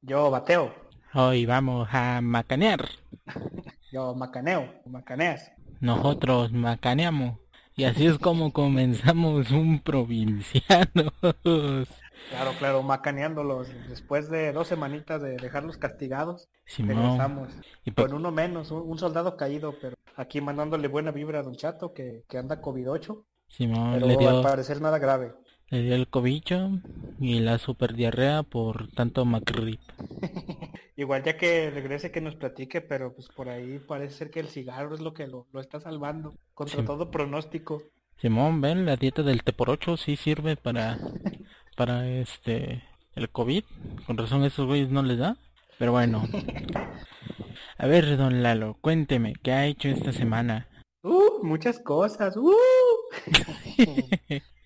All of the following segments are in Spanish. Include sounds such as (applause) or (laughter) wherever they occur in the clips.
yo bateo. Hoy vamos a macanear. Yo macaneo, macaneas. Nosotros macaneamos. Y así es como comenzamos un provinciano. Claro, claro, macaneándolos. Después de dos semanitas de dejarlos castigados, regresamos. Y Con uno menos, un, soldado caído, pero aquí mandándole buena vibra a Don Chato, que, que anda COVID-8. Simón, pero le dio... al parecer nada grave. Le dio el cobicho y la super diarrea por tanto macrip. (laughs) Igual ya que regrese que nos platique, pero pues por ahí parece ser que el cigarro es lo que lo, está salvando contra todo pronóstico. Simón, ven, la dieta del T por 8 sí sirve para para este el COVID. Con razón esos güeyes no les da. Pero bueno. (laughs) A ver, don Lalo, cuénteme, ¿qué ha hecho esta semana? Uh, muchas cosas. Uh. (laughs)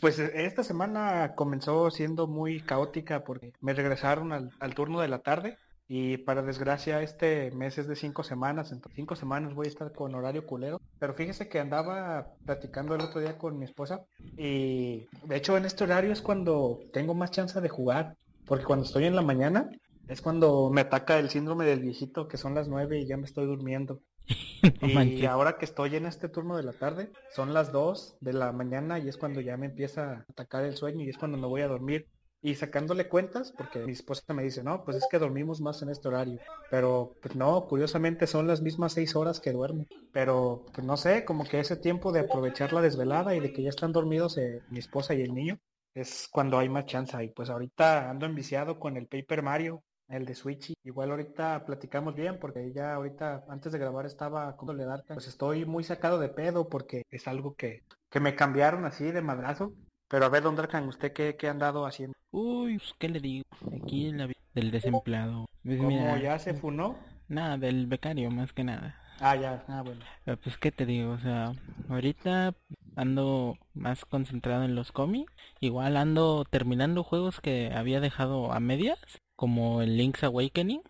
Pues eh, esta semana comenzó siendo muy caótica porque me regresaron al, turno de la tarde y para desgracia este mes es de cinco semanas, entonces cinco semanas voy a estar con horario culero. Pero fíjese que andaba platicando el otro día con mi esposa y de hecho en este horario es cuando tengo más chance de jugar, porque cuando estoy en la mañana es cuando me ataca el síndrome del viejito que son las nueve y ya me estoy durmiendo. (laughs) y ahora que estoy en este turno de la tarde, son las 2 de la mañana y es cuando ya me empieza a atacar el sueño y es cuando me voy a dormir. Y sacándole cuentas, porque mi esposa me dice, no, pues es que dormimos más en este horario. Pero pues no, curiosamente son las mismas 6 horas que duermo. Pero pues no sé, como que ese tiempo de aprovechar la desvelada y de que ya están dormidos eh, mi esposa y el niño, es cuando hay más chance. Y pues ahorita ando enviciado con el Paper Mario el de Switch. Igual ahorita platicamos bien porque ya ahorita antes de grabar estaba con le Pues estoy muy sacado de pedo porque es algo que, que me cambiaron así de madrazo. Pero a ver, Don Darkan, ¿usted qué, qué ha andado haciendo? Uy, pues, ¿qué le digo? Aquí en la del desempleado. Pues, ¿Cómo ya se funó? Nada, del becario más que nada. Ah, ya, ah, bueno. pues, ¿qué te digo? O sea, ahorita ando más concentrado en los cómics. Igual ando terminando juegos que había dejado a medias como el Link's Awakening.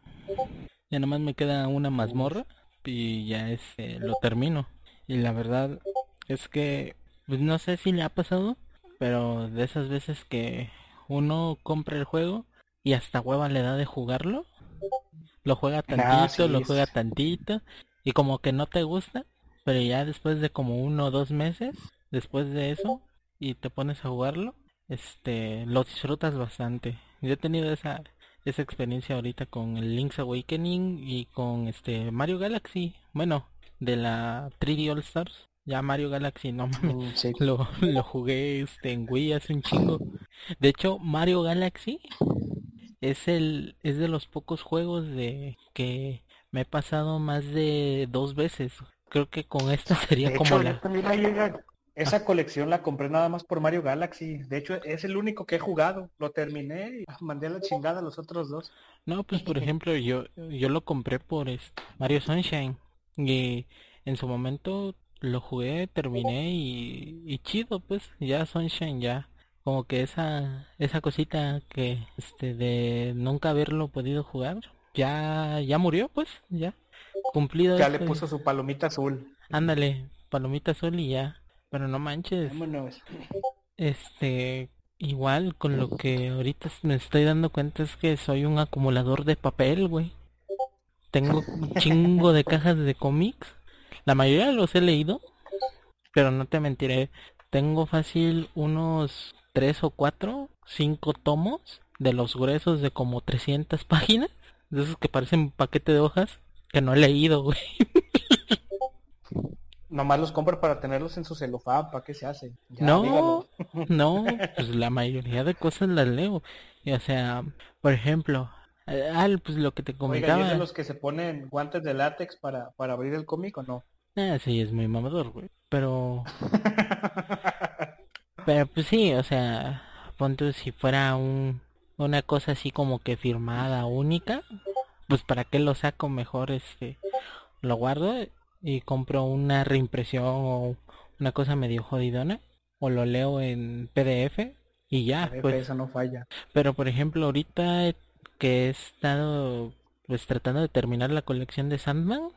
Ya nomás me queda una mazmorra y ya este lo termino. Y la verdad es que pues no sé si le ha pasado, pero de esas veces que uno compra el juego y hasta hueva le da de jugarlo. Lo juega ah, tantito, lo juega tantito y como que no te gusta, pero ya después de como uno o dos meses, después de eso y te pones a jugarlo, este lo disfrutas bastante. Yo he tenido esa esa experiencia ahorita con el Link's Awakening y con este Mario Galaxy. Bueno, de la 3D All Stars. Ya Mario Galaxy, no mames. Mm, (laughs) lo, lo jugué este, en Wii hace un chingo. De hecho, Mario Galaxy es el es de los pocos juegos de que me he pasado más de dos veces. Creo que con esta (laughs) sería como la esa colección la compré nada más por Mario Galaxy. De hecho, es el único que he jugado. Lo terminé y mandé a la chingada a los otros dos. No, pues por ejemplo, yo yo lo compré por este Mario Sunshine. Y en su momento lo jugué, terminé y, y chido, pues ya Sunshine ya como que esa esa cosita que este de nunca haberlo podido jugar ya ya murió, pues ya cumplido. Ya le puso su palomita azul. Ándale, palomita azul y ya pero no manches. Este, igual con lo que ahorita me estoy dando cuenta es que soy un acumulador de papel, güey. Tengo un chingo de cajas de cómics. La mayoría los he leído, pero no te mentiré. Tengo fácil unos tres o cuatro, cinco tomos de los gruesos de como 300 (laughs) páginas. De esos que parecen paquete de hojas que no he leído, güey. (laughs) Nomás los compro para tenerlos en su celofán, ¿para qué se hace? no, no, (laughs) pues la mayoría de cosas las leo. Y, o sea, por ejemplo, eh, ah, pues lo que te comentaba. Oiga, de los que se ponen guantes de látex para, para abrir el cómic o no? Ah, sí, es muy mamador, güey. Pero... (laughs) Pero pues sí, o sea, ponte si fuera un una cosa así como que firmada única, pues para qué lo saco mejor este lo guardo y compro una reimpresión o una cosa medio jodidona o lo leo en PDF y ya, PDF, pues. Eso no falla. Pero por ejemplo, ahorita que he estado pues tratando de terminar la colección de Sandman,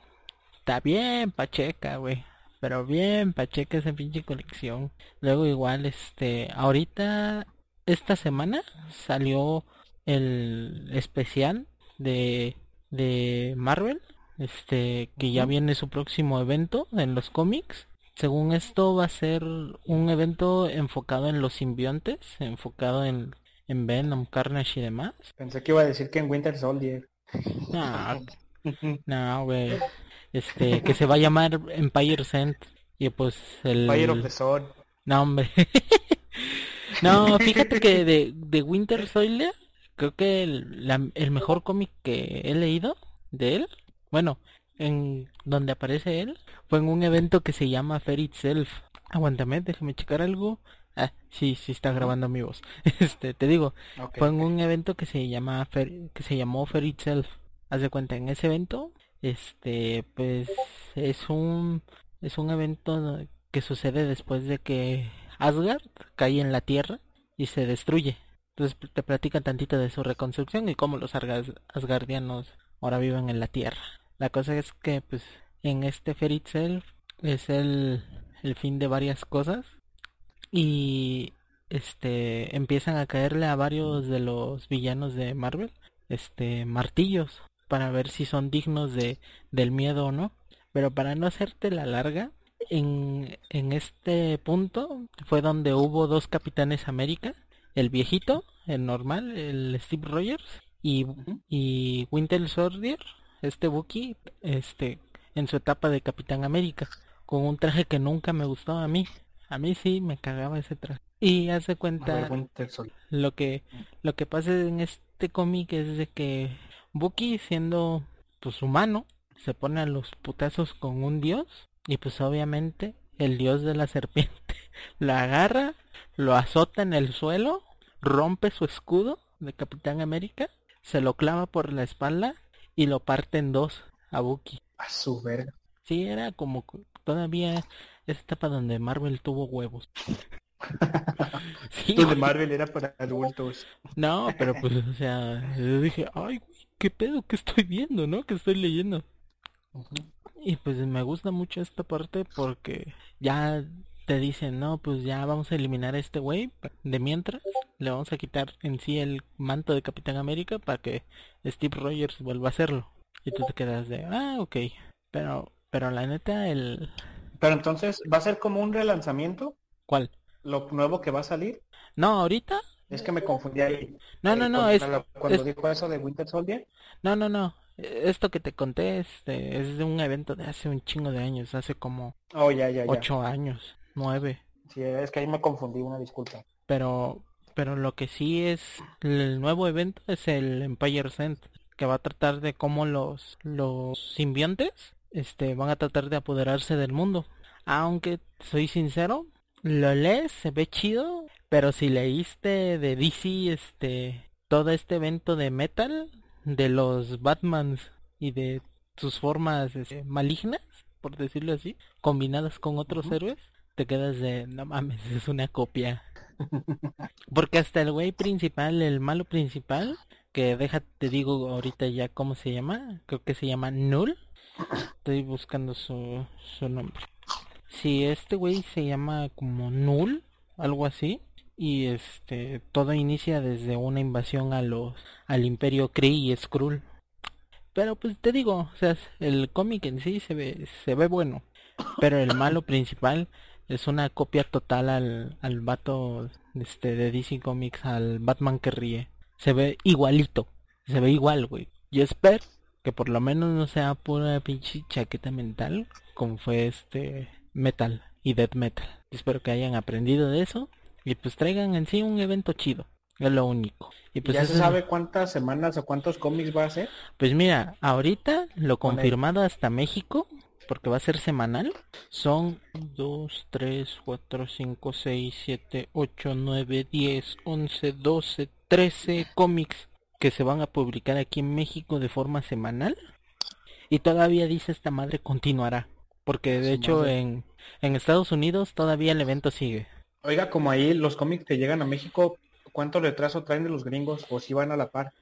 está bien pacheca, güey. Pero bien pacheca esa pinche colección. Luego igual, este, ahorita, esta semana salió el especial de, de Marvel, este, que ya viene su próximo evento en los cómics. Según esto va a ser un evento enfocado en los simbiontes, enfocado en, en Venom, Carnage y demás. Pensé que iba a decir que en Winter Soldier. No, (laughs) no, güey. Este, que se va a llamar Empire Sent. Y pues el... Fire of the Sword. No, hombre. (laughs) no, fíjate que de, de Winter Soldier, creo que el, la- el mejor cómic que he leído de él, bueno, en donde aparece él, fue en un evento que se llama Fair Itself. Aguántame, déjame checar algo. Ah, sí, sí está grabando mi voz. (laughs) Este, te digo, fue en un evento que se llama Fair- que se llamó Fair Itself. Haz de cuenta, en ese evento, este, pues es un es un evento que sucede después de que Asgard cae en la Tierra y se destruye. Entonces te platican tantito de su reconstrucción y cómo los Asgard- Asgardianos ahora viven en la Tierra. La cosa es que pues en este Fair Itself es el, el fin de varias cosas y este empiezan a caerle a varios de los villanos de Marvel este martillos para ver si son dignos de del miedo o no. Pero para no hacerte la larga en, en este punto fue donde hubo dos capitanes América el viejito el normal el Steve Rogers y, y Winter Soldier este Bucky este en su etapa de Capitán América con un traje que nunca me gustó a mí a mí sí me cagaba ese traje. Y hace cuenta lo que lo que pasa en este cómic es de que Bucky siendo pues humano se pone a los putazos con un dios y pues obviamente el dios de la serpiente (laughs) lo agarra, lo azota en el suelo, rompe su escudo de Capitán América, se lo clava por la espalda y lo parte en dos a Bucky. A su verga. Sí, era como todavía esa etapa donde Marvel tuvo huevos. (laughs) Sí, Esto de güey. Marvel era para adultos. No, pero pues, o sea, yo dije, ay, güey, qué pedo que estoy viendo, ¿no? Que estoy leyendo. Y pues me gusta mucho esta parte porque ya te dicen, no, pues ya vamos a eliminar a este güey. De mientras, le vamos a quitar en sí el manto de Capitán América para que Steve Rogers vuelva a hacerlo. Y tú te quedas de, ah, ok. Pero, pero la neta, el... Pero entonces, ¿va a ser como un relanzamiento? ¿Cuál? Lo nuevo que va a salir. No, ahorita. Es que me confundí ahí. No, Eh, no, no, cuando, es, la- cuando es- dijo eso de Winter Soldier. No, no, no. Esto que te conté este, es de un evento de hace un chingo de años, hace como Oh, ya, ya, ya. ocho años, nueve. Sí, es que ahí me confundí, una disculpa. Pero, pero lo que sí es el nuevo evento es el Empire Sent, que va a tratar de cómo los los simbiontes, este, van a tratar de apoderarse del mundo. Aunque soy sincero, lo lees, se ve chido, pero si leíste de DC, este, todo este evento de metal, de los Batmans y de sus formas este, malignas, por decirlo así, combinadas con otros héroes, te quedas de, no mames, es una copia. (laughs) Porque hasta el güey principal, el malo principal, que deja, te digo ahorita ya cómo se llama, creo que se llama Null. Estoy buscando su, su nombre. Sí, este güey se llama como Null, algo así. Y este, todo inicia desde una invasión a los, al imperio Kree y Skrull. Pero pues te digo, o sea, el cómic en sí se ve, se ve bueno. Pero el malo principal es una copia total al, al vato este, de DC Comics, al Batman que ríe. Se ve igualito, se ve igual, güey. Yo espero que por lo menos no sea pura pinche chaqueta mental, como fue este Metal y Death Metal. Espero que hayan aprendido de eso y pues traigan en sí un evento chido. Es lo único. Y pues ¿Ya eso se sabe cuántas semanas o cuántos cómics va a ser? Pues mira, ahorita lo confirmado hasta México porque va a ser semanal, son 2, 3, 4, 5, 6, 7, 8, 9, 10, 11, 12, 13 cómics que se van a publicar aquí en México de forma semanal. Y todavía dice esta madre continuará. Porque de hecho en, en Estados Unidos todavía el evento sigue. Oiga, como ahí los cómics que llegan a México, ¿cuánto retraso traen de los gringos? ¿O si van a la par?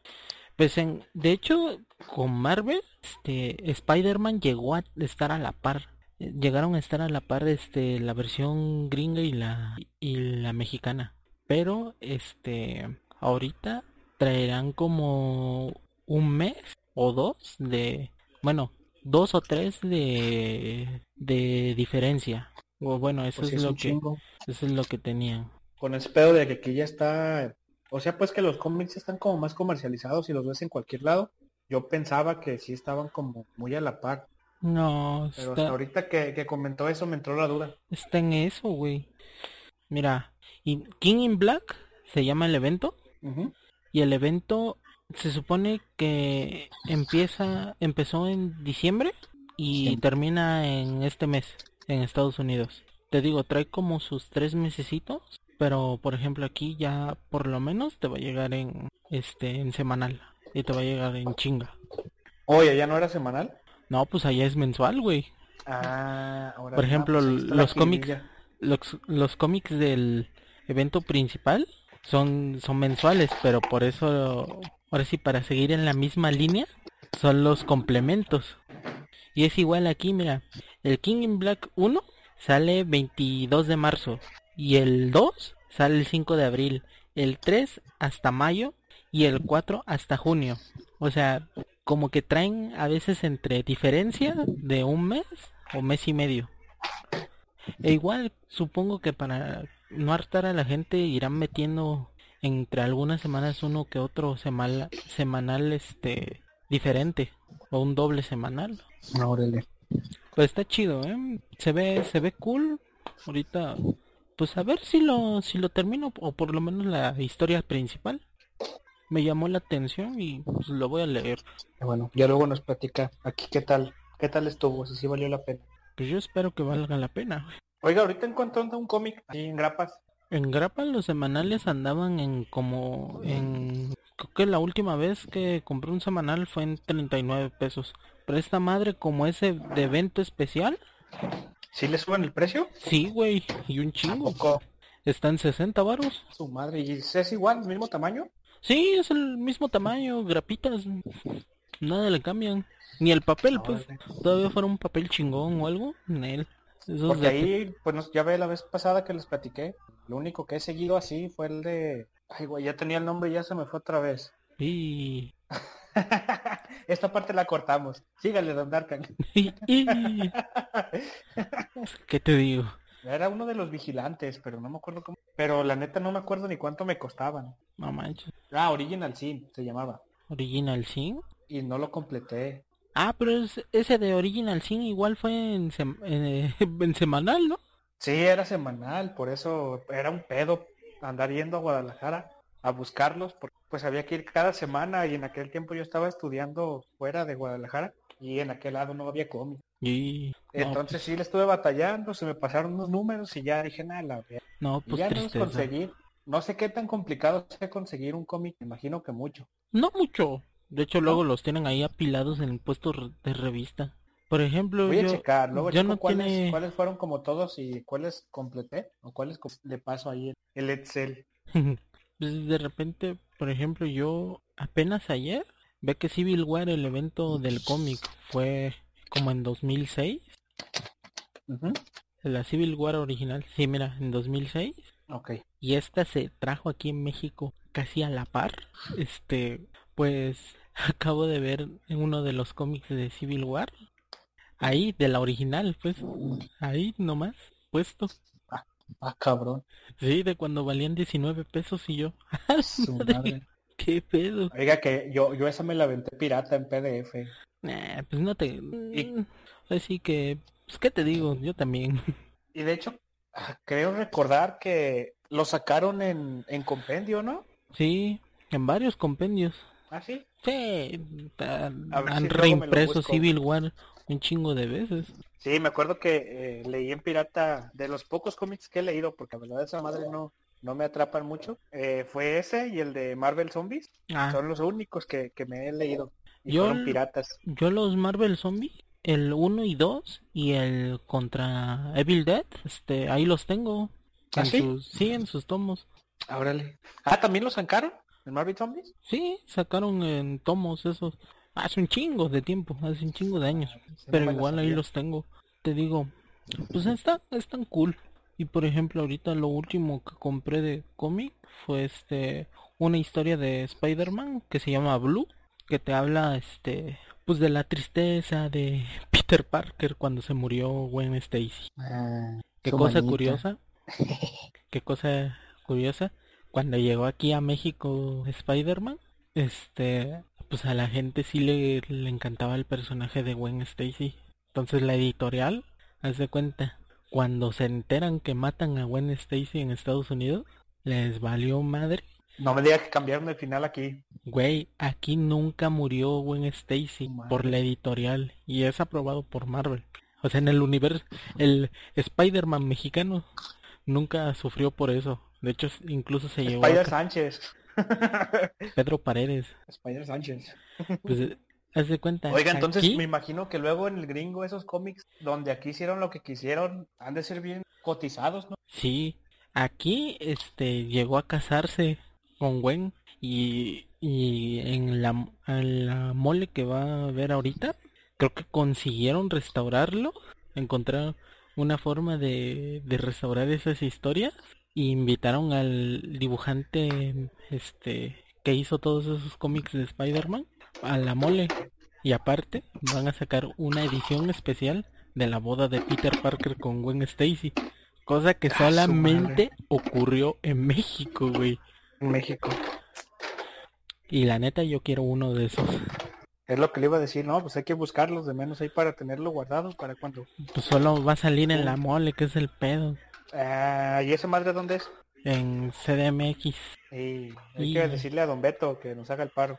Pues en, de hecho, con Marvel, este, Spider-Man llegó a estar a la par. Llegaron a estar a la par, este, la versión gringa y la, y la mexicana. Pero, este, ahorita traerán como un mes o dos de, bueno, dos o tres de, de diferencia. O bueno, eso Pues es lo que, eso es lo que tenían. Con ese pedo de que aquí ya está... O sea, pues que los cómics están como más comercializados y los ves en cualquier lado. Yo pensaba que sí estaban como muy a la par. No, Pero está, hasta ahorita que, que comentó eso me entró la duda. está en eso, güey. Mira, y King in Black se llama el evento. Y el evento se supone que empieza, empezó en diciembre y Sí. termina en este mes en Estados Unidos. Te digo, trae como sus tres mesecitos, pero por ejemplo aquí ya por lo menos te va a llegar en este en semanal y te va a llegar en chinga. Oye, ¿ya no era semanal? No, pues allá es mensual, güey. Ah, ahora Por ejemplo, ahí está la los cómics-. Los, los cómics del evento principal son, son mensuales, pero por eso, ahora sí, para seguir en la misma línea, son los complementos. Y es igual aquí, mira, el King in Black 1 sale 22 de marzo y el 2 sale el 5 de abril, el 3 hasta mayo y el 4 hasta junio. O sea, como que traen a veces entre diferencia de un mes o mes y medio. E igual, supongo que para no hartar a la gente irán metiendo entre algunas semanas uno que otro semanal, semanal este diferente o un doble semanal. Órale. Pues está chido, ¿eh? Se ve se ve cool. Ahorita pues a ver si lo si lo termino o por lo menos la historia principal. Me llamó la atención y pues lo voy a leer. Bueno, ya luego nos platica aquí qué tal, qué tal estuvo, si sí valió la pena. Pues yo espero que valga la pena. Oiga, ahorita en cuanto anda un cómic ahí en grapas. En Grapa los semanales andaban en como en creo que la última vez que compré un semanal fue en 39 pesos. Pero esta madre como ese de evento especial, ¿Sí le suben el precio? sí, güey, y un ¿A chingo. Está en 60 varos. Su madre, ¿y es igual, el mismo tamaño? Sí, es el mismo tamaño, grapitas. Nada le cambian. Ni el papel, pues. Todavía fuera un papel chingón o algo, en él. Esos Porque de- ahí, pues ya ve la vez pasada que les platiqué. Lo único que he seguido así fue el de... Ay, güey, ya tenía el nombre y ya se me fue otra vez. Y... (laughs) Esta parte la cortamos. Sígale, don Darkan. (laughs) ¿Qué te digo? Era uno de los vigilantes, pero no me acuerdo cómo. Pero la neta no me acuerdo ni cuánto me costaban. No manches. Ah, Original Sin se llamaba. Original Sin. Y no lo completé. Ah, pero es- ese de Original Sin igual fue en, sem- en, (laughs) en semanal, ¿no? Sí, era semanal, por eso era un pedo andar yendo a Guadalajara a buscarlos, porque pues había que ir cada semana y en aquel tiempo yo estaba estudiando fuera de Guadalajara y en aquel lado no había cómic. Y... No, Entonces sí le estuve batallando, se me pasaron unos números y ya dije, nada, la verga". no, Y pues ya no tristeza. conseguir. No sé qué tan complicado sea conseguir un cómic, me imagino que mucho. No mucho. De hecho, luego los tienen ahí apilados en puestos re- de revista. Por ejemplo, Voy a yo, checar, luego yo checo no cuáles, tiene... cuáles fueron como todos y cuáles completé o cuáles le paso ahí el Excel. (laughs) Pues, de repente, por ejemplo, yo apenas ayer ve que Civil War, el evento del cómic, fue como en 2006. Ujú. La Civil War original, sí, mira, en 2006. Ok. Y esta se trajo aquí en México casi a la par. Este, pues (laughs) acabo de ver en uno de los cómics de Civil War. Ahí, de la original, pues. Ahí nomás, puesto. Ah, cabrón. Sí, de cuando valían 19 pesos y yo. (laughs) Su Madre. ¿Qué pedo? Oiga que yo, yo esa me la aventé pirata en PDF. Nah, pues no te... Mm, Así que, pues qué te digo, yo también. (laughs) Y de hecho, ah, creo recordar que lo sacaron en, en compendio, ¿no? Sí, en varios compendios. ¿Ah, sí? Sí, si han reimpreso. Civil War un chingo de veces. Sí, me acuerdo que eh, leí en Pirata, de los pocos cómics que he leído, porque la verdad esa madre no, no me atrapan mucho, eh, fue ese y el de Marvel Zombies. Ah, Son los únicos que, que me he leído. Y Yo fueron piratas. yo los Marvel Zombie, el 1 y 2 y el contra Evil Dead, este, ahí los tengo. ¿Ah, En sí? sus, sí, en sus tomos. Órale. Ah, ¿también los sacaron? ¿El Marvel Zombies? Sí, sacaron en tomos esos. Hace un chingo de tiempo, hace un chingo de años. Sí, Pero igual ahí los tengo. Te digo, pues está, están cool. Y por ejemplo, ahorita lo último que compré de cómic fue este una historia de Spider-Man que se llama Blue, que te habla este pues de la tristeza de (laughs) Peter Parker cuando se murió Gwen Stacy. Ah, Qué cosa manita. curiosa. (laughs) Qué cosa curiosa. Cuando llegó aquí a México Spider-Man, este, pues a la gente sí le, le encantaba el personaje de Gwen Stacy. Entonces la editorial, haz de cuenta, cuando se enteran que matan a Gwen Stacy en Estados Unidos, les valió madre. No me digas que cambiaron el final aquí. Güey, aquí nunca murió Gwen Stacy por la editorial y es aprobado por Marvel. O sea, en el universo, el Spider-Man mexicano nunca sufrió por eso. De hecho, incluso se llevó a Spider Sánchez. Pedro Paredes. Spider Sánchez. Pues, eh, haz de cuenta. Oiga, entonces aquí- me imagino que luego en el gringo esos cómics donde aquí hicieron lo que quisieron han de ser bien cotizados, ¿no? Sí, aquí este llegó a casarse con Gwen y, y en la, en la mole que va a ver ahorita, creo que consiguieron restaurarlo, encontraron una forma de, de restaurar esas historias y invitaron al dibujante este que hizo todos esos cómics de Spider-Man a la mole y aparte van a sacar una edición especial de la boda de Peter Parker con Gwen Stacy. Cosa que Ah, solamente ocurrió en México, güey. En México. Y la neta yo quiero uno de esos. Es lo que le iba a decir, no, pues hay que buscarlos de menos ahí para tenerlo guardado para cuando. Pues solo va a salir en la mole, que es el pedo. Ah, ¿Y esa madre dónde es? En CDMX. Y hay Y- que decirle a Don Beto que nos haga el paro.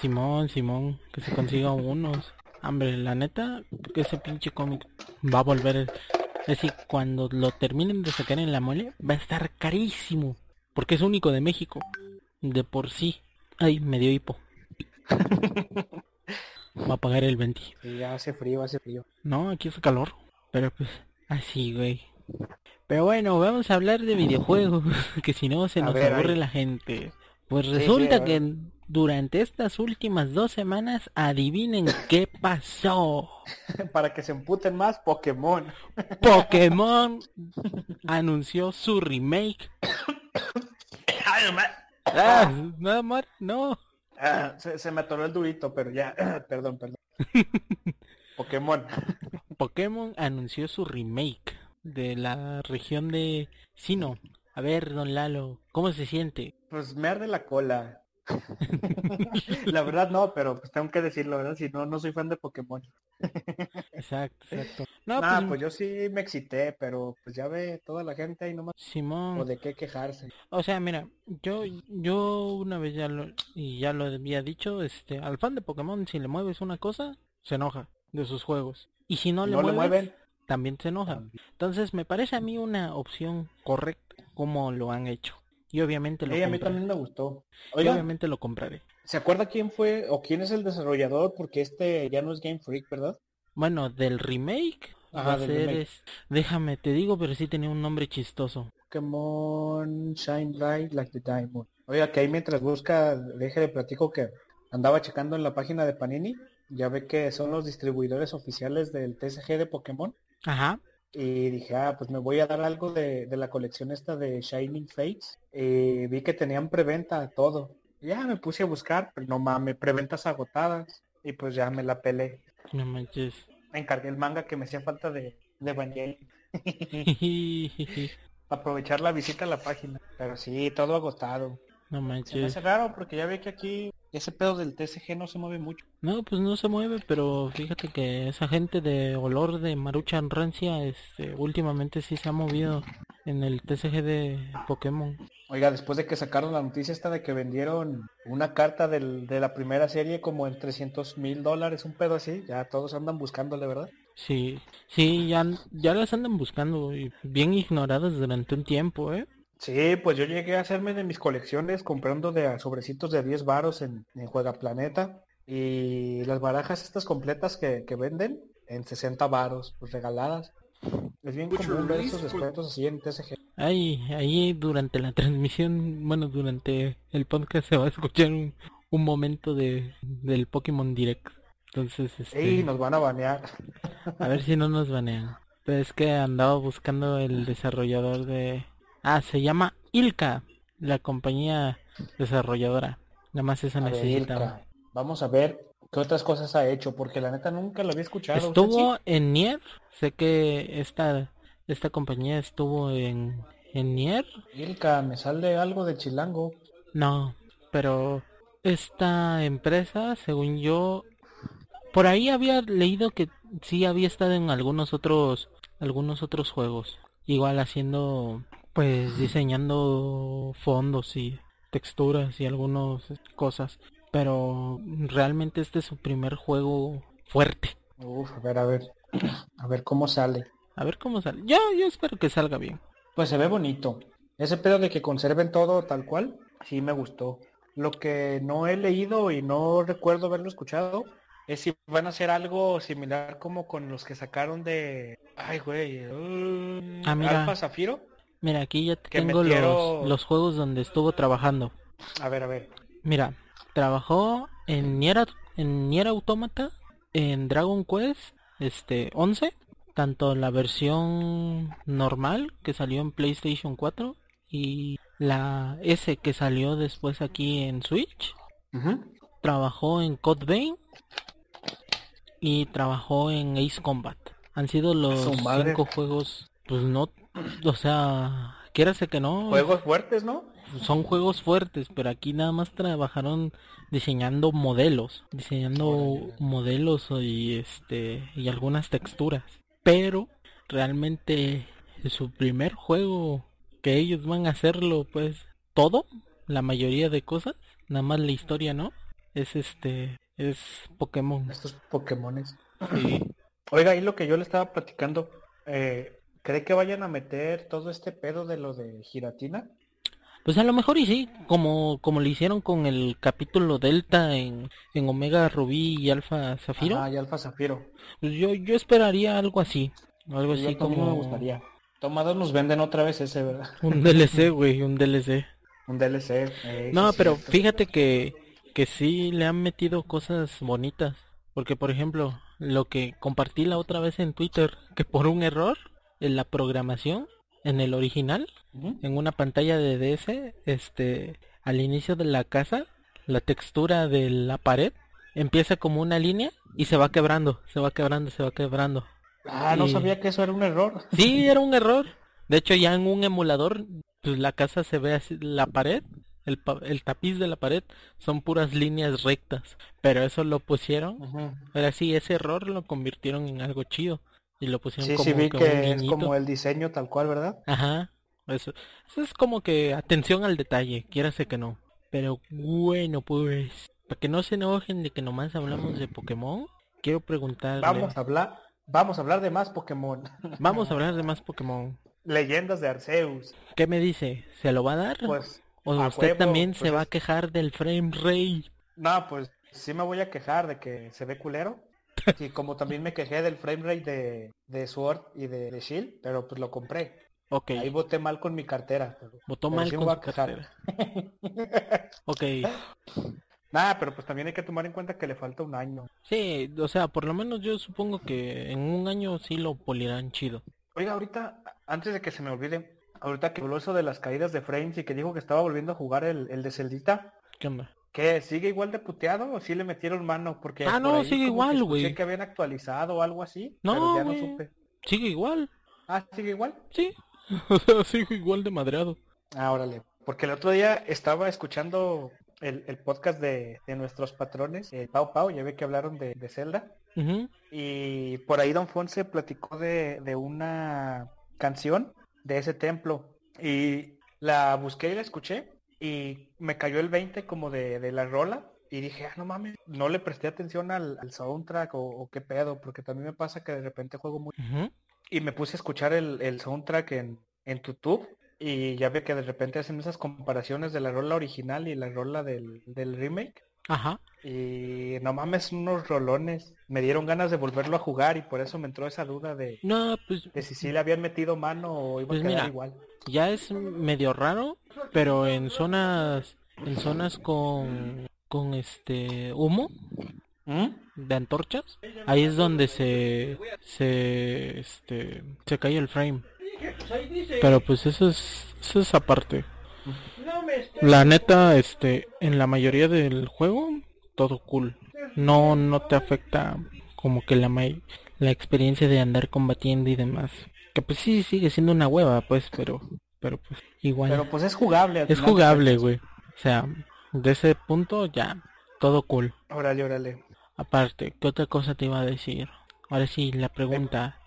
Simón, Simón, que se consiga unos. Hombre, la neta, que ese pinche cómic va a volver. Es decir, cuando lo terminen de sacar en la mole, va a estar carísimo. Porque es único de México. De por sí. Ay, me dio hipo. Va a pagar el 20. Y ya hace frío, hace frío. No, aquí hace calor. Pero pues, así, güey. Pero bueno, vamos a hablar de videojuegos, (laughs) que si no se nos ver, aburre ahí. la gente. Pues resulta que durante estas últimas dos semanas, adivinen qué pasó. (laughs) para que se emputen más, Pokémon. (laughs) Pokémon anunció su remake. (coughs) Ay, no ma- (coughs) Ah, no. Ah, se, se me atoró el durito, pero ya, (coughs) perdón, perdón. Pokémon. Pokémon anunció su remake de la región de Sino. A ver, don Lalo, ¿cómo se siente? Pues me arde la cola. (laughs) la verdad no, pero pues tengo que decirlo, ¿verdad? Si no, no soy fan de Pokémon. (laughs) Exacto, exacto. No, Nah, pues, pues yo sí me excité, pero pues ya ve toda la gente ahí nomás. Simón. O de qué quejarse. O sea, mira, yo yo una vez ya lo y ya lo había dicho, este, al fan de Pokémon si le mueves una cosa, se enoja de sus juegos. Y si no, le, no le mueves, mueven, también se enoja. Entonces, me parece a mí una opción correcta como lo han hecho. Y obviamente lo sí, a mí compraré. también me gustó. Y obviamente lo compraré. ¿se acuerda quién fue o quién es el desarrollador? Porque este ya no es Game Freak, ¿verdad? Bueno, del remake Ajá, va a del ser remake. es- déjame te digo, pero sí tenía un nombre chistoso. Pokémon Shine Bright Like the Diamond. Oiga, que ahí mientras busca, deje de platico que andaba checando en la página de Panini. Ya ve que son los distribuidores oficiales del TCG de Pokémon. Ajá. Y dije, ah, pues me voy a dar algo de, de la colección esta de Shining Fates. Y vi que tenían preventa todo. Y ya me puse a buscar, pero no mames, preventas agotadas. Y pues ya me la pelé. No manches. Me encargué el manga que me hacía falta de, de Evangelion. (laughs) (laughs) Aprovechar la visita a la página. Pero sí, todo agotado. no Se me manches. hace raro porque ya ve que aquí ese pedo del TCG no se mueve mucho. No, pues no se mueve, pero fíjate que esa gente de olor de maruchan rancia, este, últimamente sí se ha movido en el TCG de Pokémon. Oiga, después de que sacaron la noticia esta de que vendieron una carta del- de la primera serie como en 300 mil dólares, un pedo así, ya todos andan buscándole, ¿verdad? Sí, sí, ya, ya las andan buscando y bien ignoradas durante un tiempo, ¿eh? Sí, pues yo llegué a hacerme de mis colecciones comprando de a sobrecitos de 10 varos en, en Juega Planeta y las barajas estas completas que, que venden en 60 varos, pues regaladas. Es bien común ver esos descuentos así en TSG. Ahí, ahí durante la transmisión, bueno, durante el podcast se va a escuchar un, un momento de, del Pokémon Direct. Entonces, este, Ey, nos van a banear. a ver si no nos banean. Pero es que andaba buscando el desarrollador de... Ah, se llama Ilka, la compañía desarrolladora. Nada más eso A ver, necesitaba. Ilka, Vamos a ver qué otras cosas ha hecho, porque la neta nunca lo había escuchado. ¿Usted Estuvo sí? en Nier, sé que esta, esta compañía estuvo en, en Nier. Ilka, me sale algo de chilango. No, pero esta empresa, según yo, por ahí había leído que sí había estado en algunos otros, algunos otros juegos. Igual haciendo, pues diseñando fondos y texturas y algunas cosas. Pero realmente este es su primer juego fuerte. Uf, a ver, a ver. A ver cómo sale. A ver cómo sale. Yo, yo espero que salga bien. Pues se ve bonito. Ese pedo de que conserven todo tal cual, sí me gustó. Lo que no he leído y no recuerdo haberlo escuchado es si van a hacer algo similar como con los que sacaron de... Ay, güey. uh, Ah, mira. Alfa Zafiro. Mira, aquí ya Que tengo metieron- los, los juegos donde estuvo trabajando. A ver, a ver. Mira, trabajó en Nier, en Nier Automata, en Dragon Quest, este, 11, tanto la versión normal que salió en PlayStation 4 y la S que salió después aquí en Switch. Ujú. Trabajó en Code Vein y trabajó en Ace Combat. Han sido los cinco juegos, pues no, o sea, quiérase que no, Juegos fuertes, ¿no? son juegos fuertes, pero aquí nada más trabajaron diseñando modelos, diseñando modelos y este y algunas texturas. Pero realmente su primer juego que ellos van a hacerlo pues todo, la mayoría de cosas, nada más la historia, ¿no? Es este es Pokémon. Estos Pokémones. Sí. Oiga, y lo que yo le estaba platicando, eh, ¿cree que vayan a meter todo este pedo de lo de Giratina? Pues a lo mejor y sí, como como le hicieron con el capítulo Delta en en Omega Rubí y Alfa Zafiro. Ah, y Alfa Zafiro. Pues yo, yo esperaría algo así. Algo Yo así como me gustaría. Tomados nos venden otra vez ese, ¿verdad? (laughs) un DLC, güey, un DLC. Un DLC. eh, No, pero cierto. fíjate que, que sí le han metido cosas bonitas. Porque, por ejemplo, lo que compartí la otra vez en Twitter, que por un error la programación, en el original, en una pantalla de DS, este, al inicio de la casa, la textura de la pared empieza como una línea y se va quebrando, se va quebrando, se va quebrando. Ah, no sabía que eso era un error. Sí, era un error. De hecho, ya en un emulador, pues la casa se ve así, la pared, el, pa- el tapiz de la pared, son puras líneas rectas. Pero eso lo pusieron, Ujú. ahora sí, ese error lo convirtieron en algo chido. Y lo pusieron Sí, como sí vi que que un es como el diseño tal cual, ¿verdad? Ajá. Eso, eso es como que atención al detalle, quiérase que no. Pero bueno, pues, para que no se enojen de que nomás hablamos de Pokémon, quiero preguntarle. Vamos a hablar, vamos a hablar de más Pokémon. (laughs) Vamos a hablar de más Pokémon. Leyendas de Arceus. ¿Qué me dice? ¿Se lo va a dar? Pues, ¿O usted huevo, también pues se va a quejar del frame rate? no, pues sí me voy a quejar de que se ve culero. Y como también me quejé del frame rate de, de Sword y de, de Shield, pero pues lo compré. Ok, Ahí voté mal con mi cartera. pero- votó pero mal sí con su cartera. (laughs) Ok, Nada, pero pues también hay que tomar en cuenta que le falta un año. sí, o sea, por lo menos yo supongo que en un año sí lo polirán chido. Oiga, ahorita, antes de que se me olvide, ahorita que habló eso de las caídas de frames y que dijo que estaba volviendo a jugar el, el de Celdita, ¿Qué onda? ¿Qué? ¿Sigue igual de puteado o sí le metieron mano? Porque Ah, no, sigue que igual, güey. que habían actualizado o algo así, No, pero ya no supe. Sigue igual, Ah, ¿sigue igual? sí. (laughs) O sea, sigo igual de madreado. Ah, órale. Porque el otro día estaba escuchando el, el podcast de, de nuestros patrones, el Pau Pau, ya ve que hablaron de, de Zelda. Y por ahí Don Fonse platicó de, de una canción de ese templo. Y la busqué y la escuché y me cayó el 20 como de, de la rola y dije, ah, no mames, no le presté atención al, al soundtrack o, o, qué pedo, porque también me pasa que de repente juego muy... Uh -huh. Y me puse a escuchar el, el soundtrack en, en YouTube y ya ve que de repente hacen esas comparaciones de la rola original y la rola del, del remake. Ajá. Y no mames, unos rolones. Me dieron ganas de volverlo a jugar y por eso me entró esa duda de, no, pues, de si sí le habían metido mano o iba pues a quedar mira, igual. Ya es medio raro, pero en zonas en zonas con con este humo ¿Mm? de antorchas, ahí es donde se se este se cae el frame. Pero pues eso es eso es aparte. La neta, este, en la mayoría del juego, todo cool. No, no te afecta como que la la experiencia de andar combatiendo y demás. Que pues sí sigue siendo una hueva, pues, pero, pero pues igual. Pero pues es jugable. es jugable, güey. O sea, de ese punto ya, todo cool. Órale, órale. Aparte, ¿qué otra cosa te iba a decir? Ahora sí, la pregunta.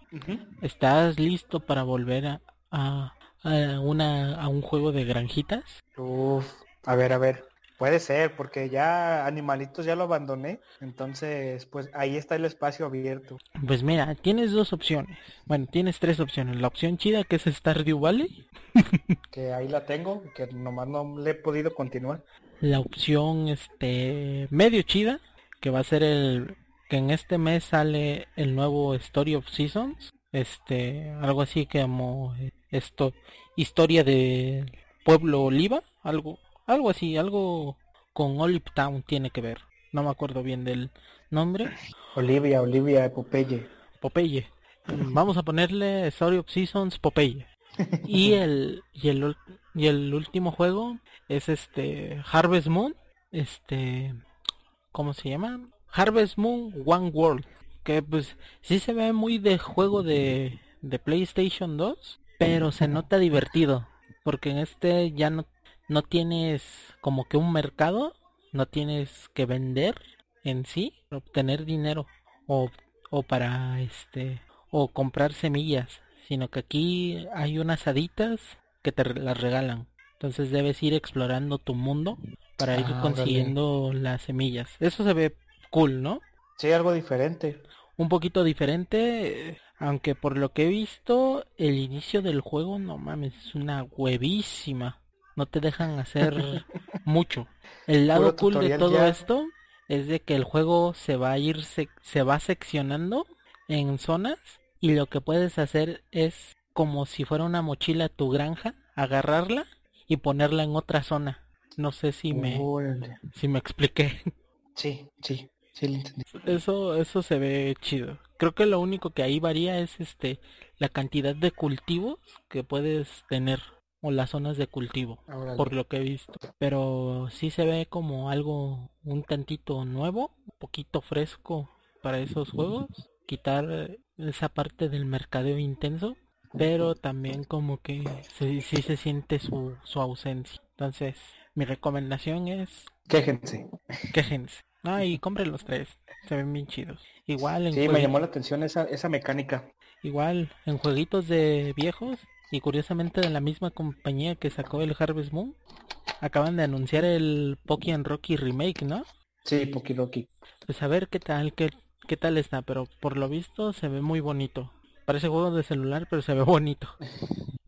¿estás listo para volver a, a, a una, a un juego de granjitas? Uf, a ver, a ver. Puede ser, porque ya Animalitos ya lo abandoné. Entonces, pues ahí está el espacio abierto. Pues mira, tienes dos opciones. Bueno, tienes tres opciones. La opción chida que es Stardew Valley. (laughs) Que ahí la tengo, que nomás no le he podido continuar. La opción este medio chida, que va a ser el que en este mes sale el nuevo Story of Seasons. Este, algo así como eh, esto, historia de Pueblo Oliva, algo, algo así, algo con Olive Town tiene que ver. No me acuerdo bien del nombre. Olivia, Olivia Popeye. Popeye. Vamos a ponerle Story of Seasons Popeye. (laughs) Y el y el y el último juego es este Harvest Moon, este ¿cómo se llama? Harvest Moon One World, que pues sí se ve muy de juego de de PlayStation 2, pero se nota divertido, porque en este ya no no tienes como que un mercado, no tienes que vender en sí, para obtener dinero o o para este o comprar semillas, sino que aquí hay unas haditas que te las regalan. Entonces debes ir explorando tu mundo para ir Ah, consiguiendo las semillas. Eso se ve cool, ¿no? Sí, algo diferente. Un poquito diferente, aunque por lo que he visto, el inicio del juego, no mames, es una huevísima. No te dejan hacer (laughs) mucho. El lado Puro cool de todo ya. esto es de que el juego se va a ir, sec- se va seccionando en zonas y lo que puedes hacer es como si fuera una mochila tu granja, agarrarla y ponerla en otra zona. No sé si me, Órale. si me expliqué. Sí, sí, sí lo entendí. Eso, eso se ve chido. Creo que lo único que ahí varía es este la cantidad de cultivos que puedes tener o las zonas de cultivo, Órale. por lo que he visto. Pero sí se ve como algo un tantito nuevo, un poquito fresco para esos juegos. Quitar esa parte del mercadeo intenso, pero también como que sí, sí se siente su, su ausencia. Entonces, mi recomendación es Quéjense. Quéjense. Ah, y compren los tres. Se ven bien chidos. Igual en, Sí, me llamó la atención esa, esa mecánica. igual en jueguitos de viejos y curiosamente de la misma compañía que sacó el Harvest Moon. Acaban de anunciar el Pokémon Rocky Remake, ¿no? Sí, Pokidoki. Pues a ver qué tal, qué, qué tal está, pero por lo visto se ve muy bonito. Parece juego de celular, pero se ve bonito.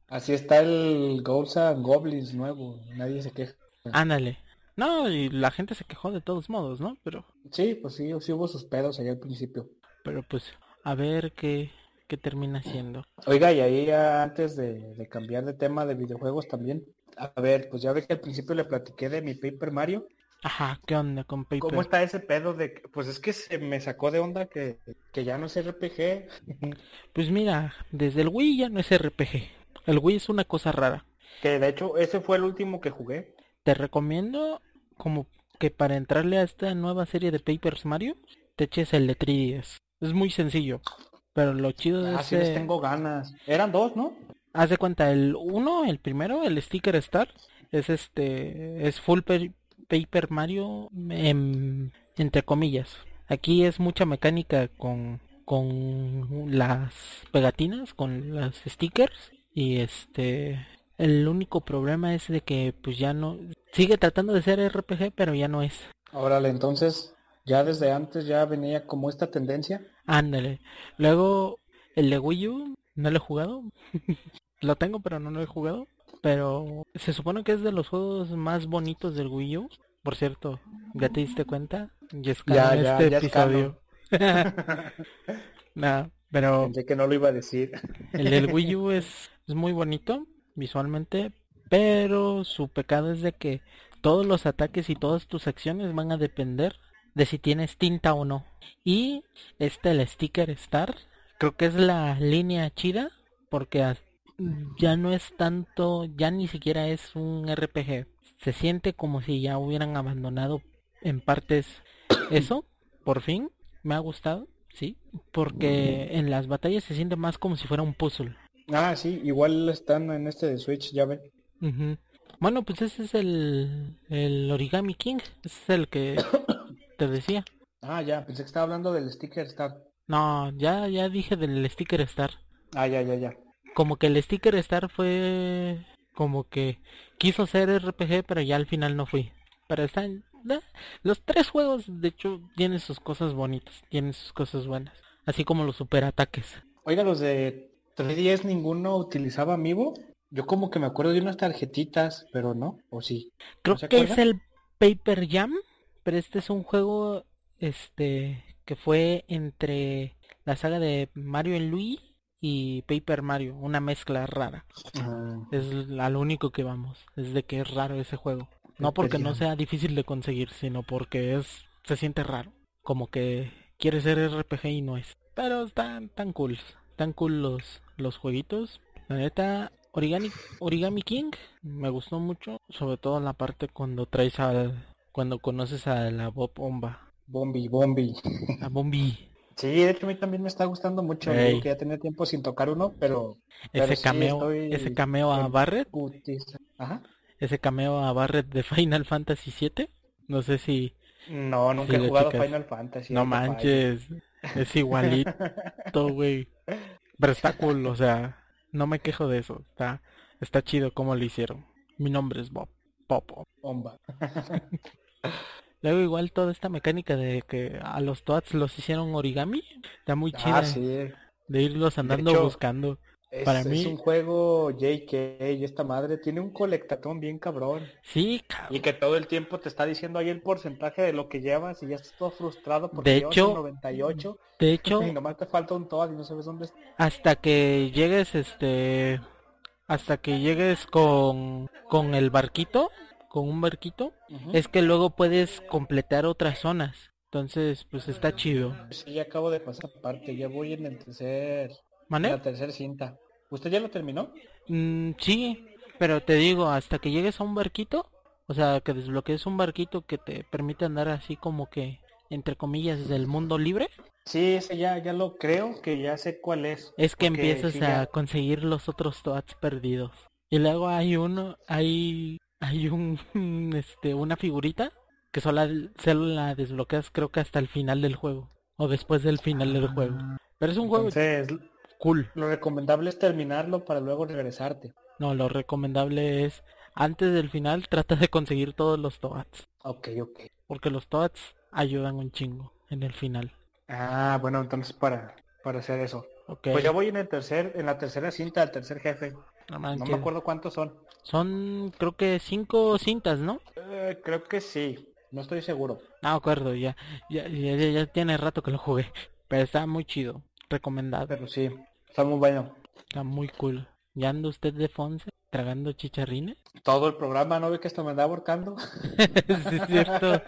Así está el Ghosts and Goblins nuevo. Nadie se queja. Ándale. No, y la gente se quejó de todos modos, ¿no? Pero, Sí, pues sí, sí hubo sus pedos allá al principio. pero pues a ver qué, qué termina siendo. Oiga, y ahí ya antes de, de cambiar de tema de videojuegos también. A ver, pues ya ve que al principio le platiqué de mi Paper Mario. Ajá, ¿qué onda con Paper? ¿Cómo está ese pedo de que, pues es que se me sacó de onda que, que ya no es RPG? (laughs) Pues mira, desde el Wii ya no es RPG. El Wii es una cosa rara. Que de hecho ese fue el último que jugué. Te recomiendo como que para entrarle a esta nueva serie de Papers Mario, te eches el de 3DS. Es muy sencillo. Pero lo chido de Ah, sí les ese... tengo ganas. Eran dos, ¿no? Haz de cuenta, el uno, el primero, el Sticker Star, es este, es full pa- Paper Mario, em, entre comillas. Aquí es mucha mecánica con, con las pegatinas, con las stickers, y este, El único problema es de que pues ya no sigue tratando de ser RPG, pero ya no es. Órale, entonces ya desde antes ya venía como esta tendencia. Ándale. Luego el de Wii U no lo he jugado. (laughs) lo tengo, pero no lo he jugado. Pero se supone que es de los juegos más bonitos del Wii U. Por cierto, ¿ya te diste cuenta? Ya es Ya, este ya episodio. (laughs) Nah, pero Pensé que no lo iba a decir. el del (laughs) Wii U es, es muy bonito visualmente, pero su pecado es de que todos los ataques y todas tus acciones van a depender de si tienes tinta o no. Y este, el sticker Star, creo que es la línea chida, porque ya no es tanto, ya ni siquiera es un RPG. Se siente como si ya hubieran abandonado en partes (coughs) eso, por fin, me ha gustado, sí, porque en las batallas se siente más como si fuera un puzzle. Ah, sí, igual están en este de Switch, ya ven. Ujú. Bueno, pues ese es el, el Origami King, ese es el que (coughs) te decía. Ah, ya, pensé que estaba hablando del sticker Star. No, ya, ya dije del sticker Star. Ah, ya, ya, ya. Como que el sticker Star fue como que quiso ser RPG, pero ya al final no fui. Pero están los tres juegos, de hecho, tienen sus cosas bonitas, tienen sus cosas buenas, así como los superataques. Oiga, los de 3DS ninguno utilizaba Amiibo. Yo como que me acuerdo de unas tarjetitas, pero no, o sí. Creo que es el Paper Jam, pero este es un juego este que fue entre la saga de Mario en Luigi y Paper Mario, una mezcla rara. Ah, Es a lo único que vamos, es de que es raro ese juego. No porque no sea difícil de conseguir, sino porque es se siente raro, como que quiere ser RPG y no es. Pero están tan cool, tan cool los los jueguitos. La neta Origami Origami King me gustó mucho, sobre todo la parte cuando traes al cuando conoces a la Bob Bomba, Bombi, Bombi. a Bombi. Sí, de hecho a mí también me está gustando mucho. Ey. Digo que ya tenía tiempo sin tocar uno, pero... Pero Ese sí, cameo, estoy ese cameo a con- Barret, putiza. Ajá. ese cameo a Barret de Final Fantasy 7. No sé si No, nunca he jugado. Final Fantasy. No manches, es igualito, (laughs) güey. Pero está cool, o sea, no me quejo de eso. Está, está chido como lo hicieron. Mi nombre es Bob. Popo. Bomba. (laughs) Luego igual toda esta mecánica de que a los Toads los hicieron origami, está muy chida. Ah, sí. De irlos andando hecho, buscando. Es, Para es mí- un juego JK y esta madre tiene un colectatón bien cabrón. Sí, cabrón. Y que todo el tiempo te está diciendo ahí el porcentaje de lo que llevas y ya estás todo frustrado porque De llevas hecho- un 98 De hecho, y nomás te falta un Toad y no sabes dónde está. hasta que llegues este hasta que llegues con con el barquito con un barquito es que luego puedes completar otras zonas entonces pues está chido Sí, ya acabo de pasar parte, ya voy en el tercer, la tercera cinta. ¿Usted ya lo terminó? Mm, sí pero te digo hasta que llegues a un barquito o sea que desbloquees un barquito que te permite andar así como que entre comillas del mundo libre Sí, ese ya, ya lo creo que ya sé cuál es. es que Porque empiezas sí, a conseguir los otros toads perdidos. Y luego hay uno, hay, hay un, (laughs) este, una figurita que solo, solo la desbloqueas creo que hasta el final del juego. O después del final del juego. Pero es un juego Entonces, cool. lo recomendable es terminarlo para luego regresarte. No, lo recomendable es, antes del final, (laughs) trata de conseguir todos los toads. Ok, ok. Porque los toads ayudan un chingo en el final. Ah, bueno, entonces para, para hacer eso. Ok. Pues ya voy en el tercer, en la tercera cinta, el tercer jefe. No me acuerdo cuántos son. Son creo que cinco cintas, ¿no? Eh, creo que sí. No estoy seguro. No acuerdo, ya, ya, ya- ya tiene rato que lo jugué. Pero está muy chido, recomendado, Pero sí, está muy bueno. está muy cool. ¿Ya anda usted de Fonse tragando chicharrines? Todo el programa, ¿no ve que esto me anda aborcando? (laughs) sí, es cierto. (laughs)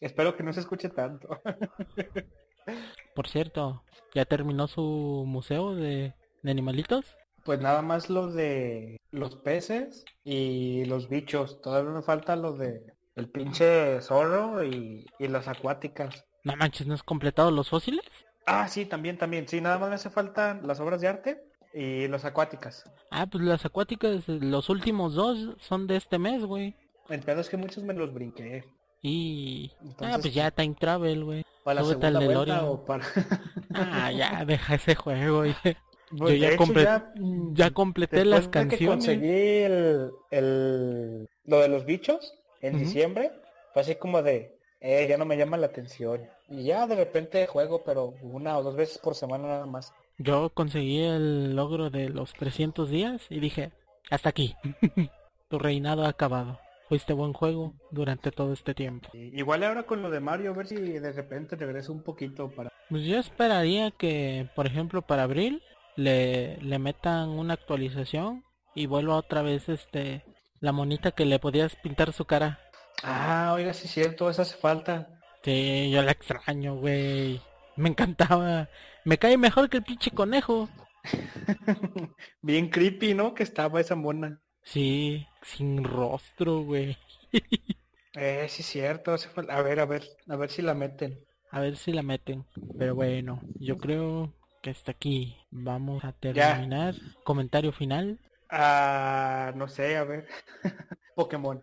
Espero que no se escuche tanto. (laughs) Por cierto, ¿ya terminó su museo de, de animalitos? Pues nada más lo de los peces y los bichos. Todavía me falta lo de el pinche zorro y, y las acuáticas. No manches, ¿no has completado los fósiles? Ah, sí, también, también. Sí, nada más me hace falta las obras de arte y las acuáticas. Ah, pues las acuáticas, los últimos dos son de este mes, güey. El pedo es que muchos me los brinqué. Y... ah, Entonces, pues ya time travel, güey. ¿Para la segunda DeLorean. o para...? (laughs) Ah, ya, deja ese juego, güey. (laughs) Pues, Yo ya de hecho, completé- ya, Ya completé las después de que canciones. conseguí el, el- lo de los bichos en diciembre, fue así como de, eh, ya no me llama la atención. Y ya de repente juego, pero una o dos veces por semana nada más. Yo conseguí el logro de los 300 días y dije, hasta aquí. (laughs) tu reinado ha acabado. Fuiste buen juego durante todo este tiempo. Igual ahora con lo de Mario, a ver si de repente regreso un poquito para... Pues yo esperaría que, por ejemplo, para abril le, le metan una actualización y vuelva otra vez este la monita que le podías pintar su cara. Ah, oiga, sí es cierto, eso hace falta. Sí, yo la extraño, güey. Me encantaba. Me cae mejor que el pinche conejo. (laughs) Bien creepy, ¿no? Que estaba esa mona. Sí, sin rostro, güey. (laughs) Eh, sí es cierto, hace falta. A ver, a ver, a ver si la meten. A ver si la meten. Pero bueno, yo creo que hasta aquí vamos a terminar. Comentario final. Ah, no sé, a ver. (laughs) Pokémon.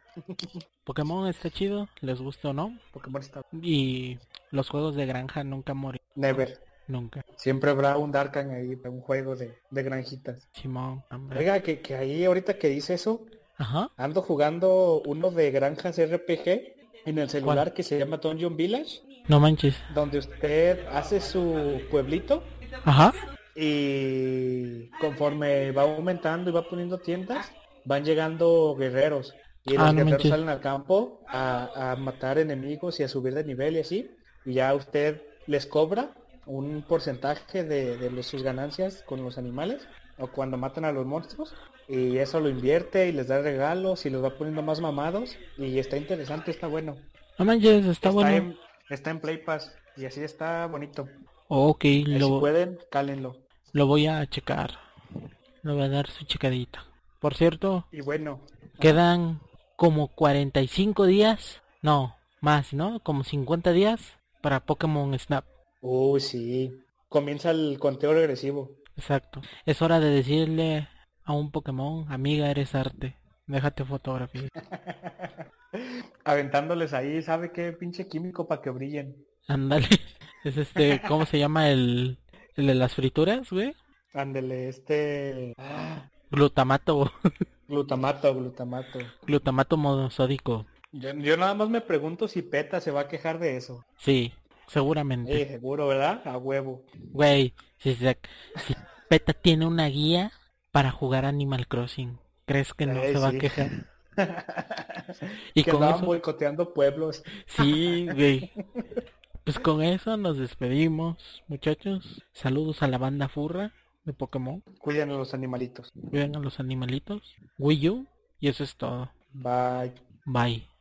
Pokémon está chido, les gusta o no. Pokémon está... Y los juegos de granja nunca morirán. Never. Nunca. Siempre habrá un Darkan ahí, un juego de, de granjitas. Simón, hombre. Oiga, que, que ahí ahorita que dice eso, Ajá. ando jugando uno de granjas RPG en el celular que se llama Dungeon Village, No manches. donde usted hace su pueblito Ajá. Y conforme va aumentando y va poniendo tiendas, van llegando guerreros. Y Ah, los no guerreros salen al campo a, a matar enemigos y a subir de nivel y así. Y ya usted les cobra un porcentaje de, de los- sus ganancias con los animales o cuando matan a los monstruos. Y eso lo invierte y les da regalos y los va poniendo más mamados. Y está interesante, está bueno. No manches, está bueno. en, está en Play Pass y así está bonito. Ok, Ahí lo, Si pueden, cálenlo. Lo voy a checar. Le voy a dar su checadita. Por cierto, Y bueno, quedan como 45 días. No, más, ¿no? Como 50 días para Pokémon Snap. Uy, sí. Comienza el conteo regresivo. Exacto. Es hora de decirle a un Pokémon, amiga, eres arte. Déjate fotografía. (laughs) Aventándoles ahí, ¿sabe qué pinche químico para que brillen? Ándale. (laughs) Es este, ¿cómo se llama el, el de las frituras, güey? Ándele, este... ah, Glutamato, (laughs) glutamato, glutamato. glutamato monosódico. Yo, yo nada más me pregunto si PETA se va a quejar de eso. Sí, seguramente. Eh, seguro, ¿verdad? A huevo. Güey, si, se- si PETA tiene una guía para jugar Animal Crossing, ¿crees que no se va sí. a quejar? (laughs) Y que con andaban eso, boicoteando pueblos. sí, güey. (laughs) Pues con eso nos despedimos, muchachos. Saludos a la banda furra de Pokémon. Cuiden a los animalitos. Cuiden a los animalitos. Wii U. Y eso es todo. Bye. Bye.